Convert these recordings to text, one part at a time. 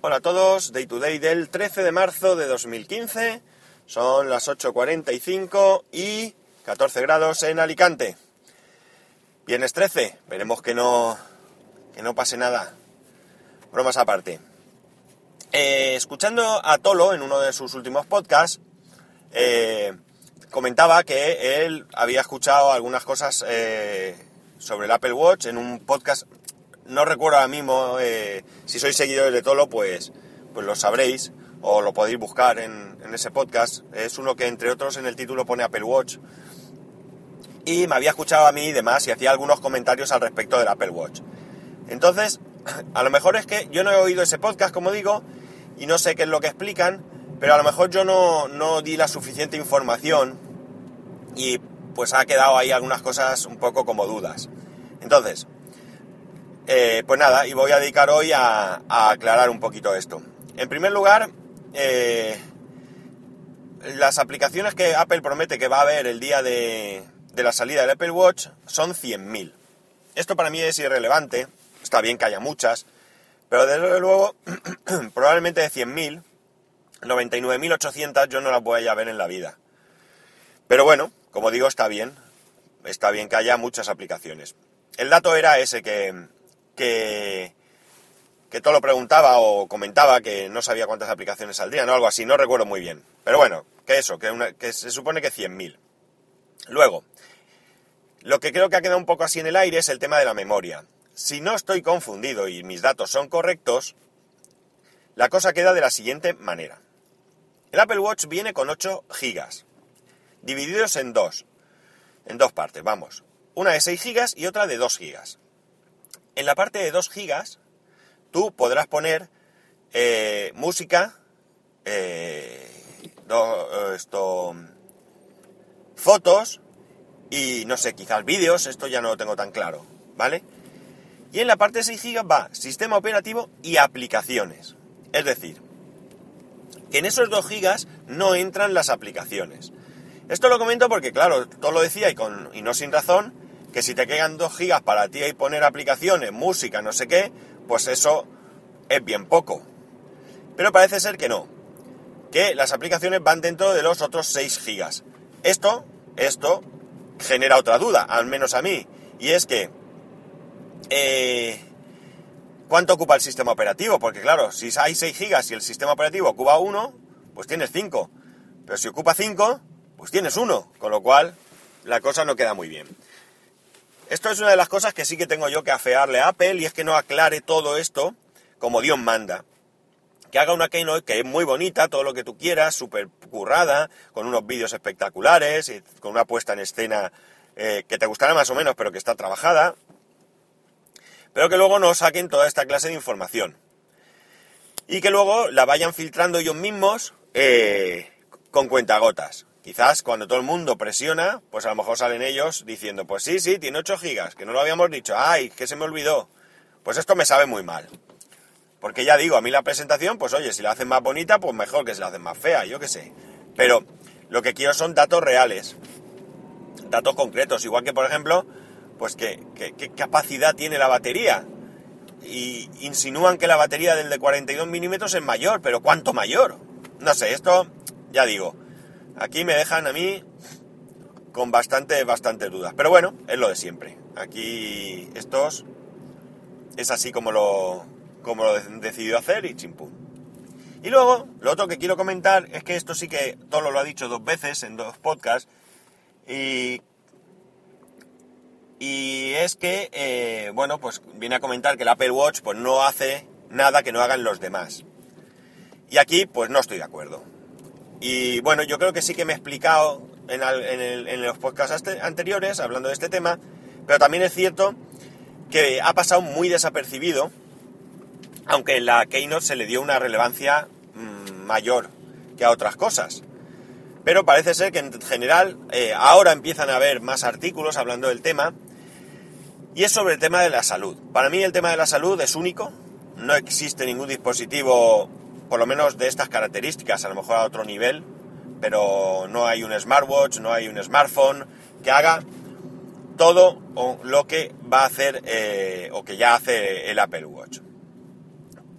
Hola a todos, Day to Day del 13 de marzo de 2015, son las 8.45 y 14 grados en Alicante. Viernes 13, veremos que no, que no pase nada. Bromas aparte. Eh, escuchando a Tolo en uno de sus últimos podcasts, eh, comentaba que él había escuchado algunas cosas eh, sobre el Apple Watch en un podcast no recuerdo ahora mismo, eh, si sois seguidores de Tolo, pues, pues lo sabréis o lo podéis buscar en, ese podcast. Es uno que entre otros en el título pone Apple Watch. Y me había escuchado a mí y demás y hacía algunos comentarios al respecto del Apple Watch. Entonces, a lo mejor es que yo no he oído ese podcast, como digo, y no sé qué es lo que explican, pero a lo mejor yo no, no di la suficiente información y pues ha quedado ahí algunas cosas un poco como dudas. Entonces, eh, pues nada, y voy a dedicar hoy a, aclarar un poquito esto. En primer lugar, eh, las aplicaciones que Apple promete que va a haber el día de, la salida del Apple Watch son 100.000. Esto para mí es irrelevante, está bien que haya muchas, pero desde luego, probablemente de 100.000, 99.800 yo no las voy a ver en la vida. Pero bueno, como digo, está bien, está bien que haya muchas aplicaciones. El dato era ese que que, todo lo preguntaba o comentaba que no sabía cuántas aplicaciones saldrían o algo así, no recuerdo muy bien. Pero bueno, que eso, que, que se supone que 100.000. Luego, lo que creo que ha quedado un poco así en el aire es el tema de la memoria. Si no estoy confundido y mis datos son correctos, la cosa queda de la siguiente manera. El Apple Watch viene con 8 gigas, divididos en dos, en dos partes, vamos. Una de 6 gigas y otra de 2 gigas. En la parte de 2 gigas, tú podrás poner eh, música, eh, esto, fotos y no sé, quizás vídeos, esto ya no lo tengo tan claro, ¿vale? Y en la parte de 6 gigas va sistema operativo y aplicaciones. Es decir, que en esos 2 gigas no entran las aplicaciones. Esto lo comento porque, claro, todo lo decía y no sin razón, que si te quedan 2 gigas para ti y poner aplicaciones, música, no sé qué, pues eso es bien poco. Pero parece ser que no, que las aplicaciones van dentro de los otros 6 gigas. Esto, esto genera otra duda, al menos a mí, y es que eh, ¿cuánto ocupa el sistema operativo? Porque claro, si hay 6 gigas y el sistema operativo ocupa 1, pues tienes 5. Pero si ocupa 5, pues tienes 1, con lo cual la cosa no queda muy bien. Esto es una de las cosas que sí que tengo yo que afearle a Apple y es que no aclare todo esto como Dios manda. Que haga una Keynote que es muy bonita, todo lo que tú quieras, súper currada, con unos vídeos espectaculares, y con una puesta en escena eh, que te gustará más o menos, pero que está trabajada. Pero que luego no saquen toda esta clase de información. Y que luego la vayan filtrando ellos mismos eh, con cuentagotas. Quizás cuando todo el mundo presiona, pues a lo mejor salen ellos diciendo, pues sí, sí, tiene 8 gigas, que no lo habíamos dicho, ay, que se me olvidó. Pues esto me sabe muy mal. Porque ya digo, a mí la presentación, pues oye, si la hacen más bonita, pues mejor que si la hacen más fea, yo qué sé. Pero lo que quiero son datos reales, datos concretos, igual que por ejemplo, pues qué capacidad tiene la batería. Y insinúan que la batería del de 42 milímetros es mayor, pero ¿cuánto mayor? No sé, esto, ya digo, Aquí me dejan a mí con bastante, bastante dudas. Pero bueno, es lo de siempre. Aquí estos es así como lo, como lo hacer y chimpú. Y luego, lo otro que quiero comentar es que esto sí que todo lo ha dicho dos veces en dos podcasts. Y, y es que, eh, bueno, pues viene a comentar que el Apple Watch pues no hace nada que no hagan los demás. Y aquí pues no estoy de acuerdo. Y bueno, yo creo que sí que me he explicado en, los podcasts anteriores hablando de este tema, pero también es cierto que ha pasado muy desapercibido, aunque en la Keynote se le dio una relevancia mm, mayor que a otras cosas. Pero parece ser que en general eh, ahora empiezan a haber más artículos hablando del tema, y es sobre el tema de la salud. Para mí el tema de la salud es único, no existe ningún dispositivo por lo menos de estas características, a lo mejor a otro nivel, pero no hay un smartwatch, no hay un smartphone que haga todo lo que va a hacer eh, o que ya hace el Apple Watch.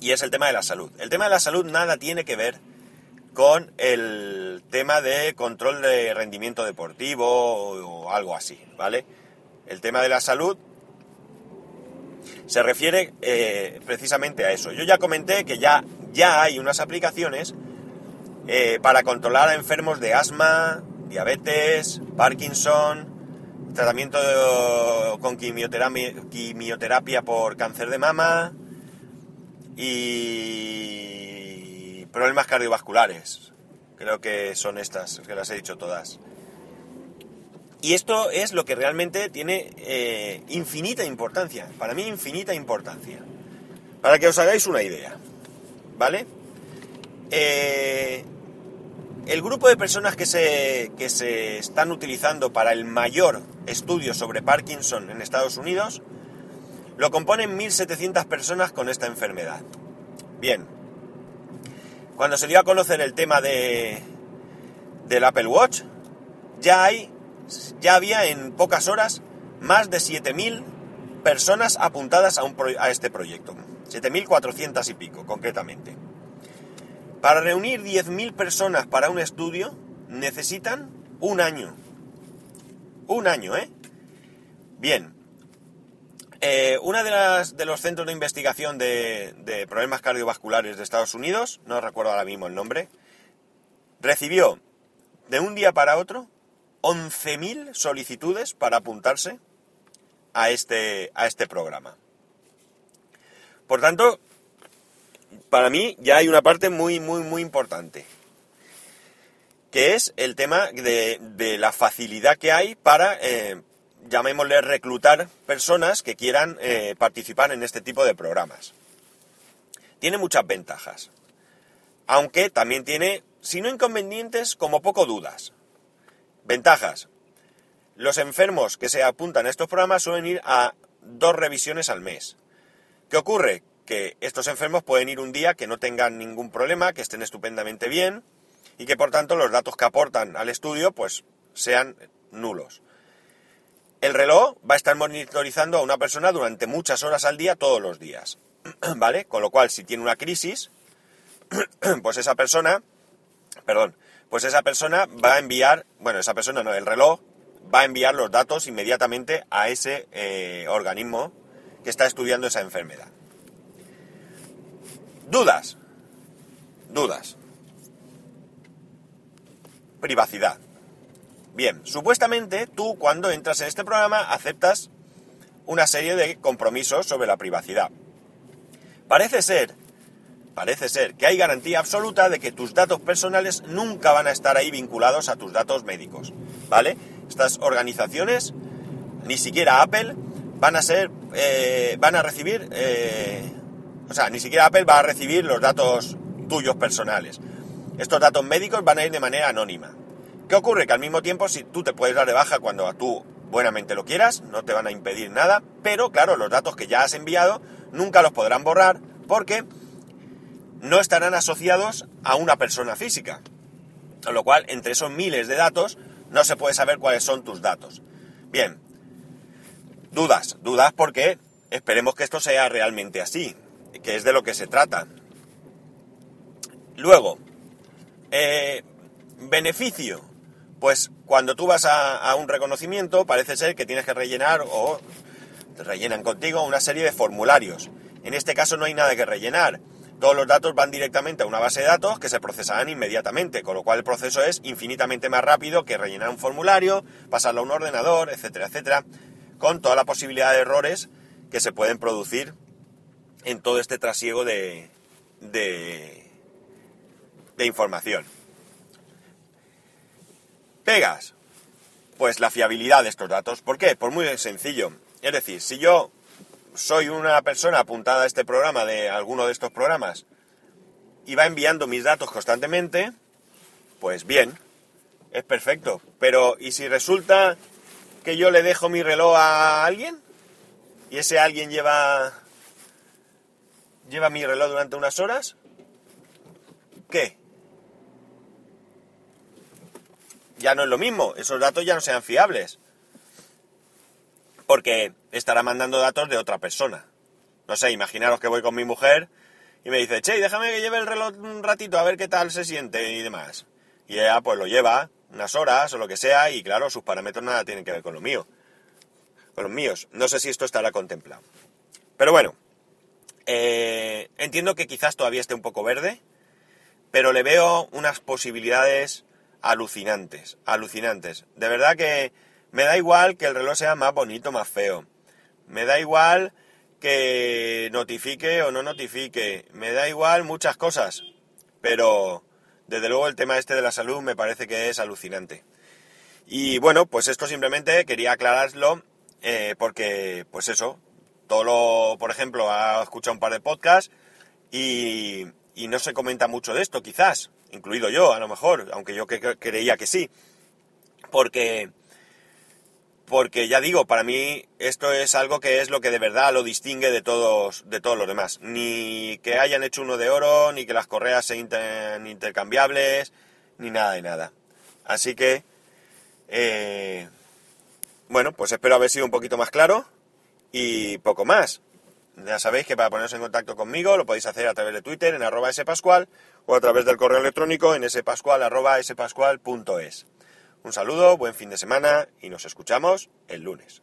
y es el tema de la salud. El tema de la salud nada tiene que ver con el tema de control de rendimiento deportivo o, algo así, ¿vale? El tema de la salud se refiere eh, precisamente a eso. Yo ya comenté que ya, ya hay unas aplicaciones eh, para controlar a enfermos de asma, diabetes, Parkinson, tratamiento con quimioterapia, por cáncer de mama y problemas cardiovasculares. Creo que son estas, que las he dicho todas. Y esto es lo que realmente tiene eh, infinita importancia, para mí infinita importancia. Para que os hagáis una idea, Eh, el grupo de personas que se, que se están utilizando para el mayor estudio sobre Parkinson en Estados Unidos lo componen 1.700 personas con esta enfermedad. Bien, cuando se dio a conocer el tema de, del Apple Watch, ya hay ya había en pocas horas más de 7.000 personas apuntadas a, un a este proyecto. 7.400 y pico, concretamente. Para reunir 10.000 personas para un estudio necesitan un año. Un año, ¿eh? Bien. Eh, una de, las, de los centros de investigación de, de problemas cardiovasculares de Estados Unidos, no recuerdo ahora mismo el nombre, recibió de un día para otro 11.000 solicitudes para apuntarse a este, a este programa. Por tanto, para mí ya hay una parte muy, muy, muy importante, que es el tema de, la facilidad que hay para, eh, llamémosle, reclutar personas que quieran eh, participar en este tipo de programas. Tiene muchas ventajas, aunque también tiene, si no inconvenientes, como poco dudas. Ventajas. Los enfermos que se apuntan a estos programas suelen ir a dos revisiones al mes. ¿Qué ocurre? Que estos enfermos pueden ir un día que no tengan ningún problema, que estén estupendamente bien y que por tanto los datos que aportan al estudio pues sean nulos. El reloj va a estar monitorizando a una persona durante muchas horas al día todos los días. ¿Vale? Con lo cual, si tiene una crisis, pues esa persona, perdón, pues esa persona va a enviar, bueno, esa persona no, el reloj va a enviar los datos inmediatamente a ese eh, organismo que está estudiando esa enfermedad. Dudas. Dudas. Privacidad. Bien, supuestamente tú cuando entras en este programa aceptas una serie de compromisos sobre la privacidad. Parece ser parece ser que hay garantía absoluta de que tus datos personales nunca van a estar ahí vinculados a tus datos médicos, ¿vale? Estas organizaciones, ni siquiera Apple, van a ser, eh, van a recibir, eh, o sea, ni siquiera Apple va a recibir los datos tuyos personales. Estos datos médicos van a ir de manera anónima. ¿Qué ocurre? Que al mismo tiempo, si tú te puedes dar de baja cuando tú buenamente lo quieras, no te van a impedir nada, pero claro, los datos que ya has enviado nunca los podrán borrar porque no estarán asociados a una persona física. Con lo cual, entre esos miles de datos, no se puede saber cuáles son tus datos. Bien, dudas, dudas porque esperemos que esto sea realmente así, que es de lo que se trata. Luego, eh, beneficio. Pues cuando tú vas a, un reconocimiento parece ser que tienes que rellenar o rellenan contigo una serie de formularios. En este caso no hay nada que rellenar todos los datos van directamente a una base de datos que se procesarán inmediatamente, con lo cual el proceso es infinitamente más rápido que rellenar un formulario, pasarlo a un ordenador, etcétera, etcétera, con toda la posibilidad de errores que se pueden producir en todo este trasiego de, de, información. Pegas. Pues la fiabilidad de estos datos. ¿Por qué? Por muy sencillo. Es decir, si yo soy una persona apuntada a este programa de alguno de estos programas y va enviando mis datos constantemente, pues bien, es perfecto. Pero, ¿y si resulta que yo le dejo mi reloj a alguien? ¿Y ese alguien lleva lleva mi reloj durante unas horas? ¿Qué? Ya no es lo mismo, esos datos ya no sean fiables porque estará mandando datos de otra persona. No sé, imaginaros que voy con mi mujer y me dice, che, déjame que lleve el reloj un ratito a ver qué tal se siente y demás. Y ella pues lo lleva unas horas o lo que sea y claro, sus parámetros nada tienen que ver con lo mío. Con los míos. No sé si esto estará contemplado. Pero bueno, eh, entiendo que quizás todavía esté un poco verde, pero le veo unas posibilidades alucinantes, alucinantes. De verdad que me da igual que el reloj sea más bonito, más feo. Me da igual que notifique o no notifique. Me da igual muchas cosas. Pero desde luego el tema este de la salud me parece que es alucinante. Y bueno, pues esto simplemente quería aclararlo eh, porque, pues eso, todo lo, por ejemplo, ha escuchado un par de podcasts y, y no se comenta mucho de esto, quizás, incluido yo, a lo mejor, aunque yo creía que sí, porque, porque ya digo, para mí esto es algo que es lo que de verdad lo distingue de todos, de todos los demás. Ni que hayan hecho uno de oro, ni que las correas sean intercambiables, ni nada de nada. Así que, eh, bueno, pues espero haber sido un poquito más claro y poco más. Ya sabéis que para poneros en contacto conmigo lo podéis hacer a través de Twitter en arroba spascual o a través del correo electrónico en spascual arroba spascual.es. Un saludo, buen fin de semana y nos escuchamos el lunes.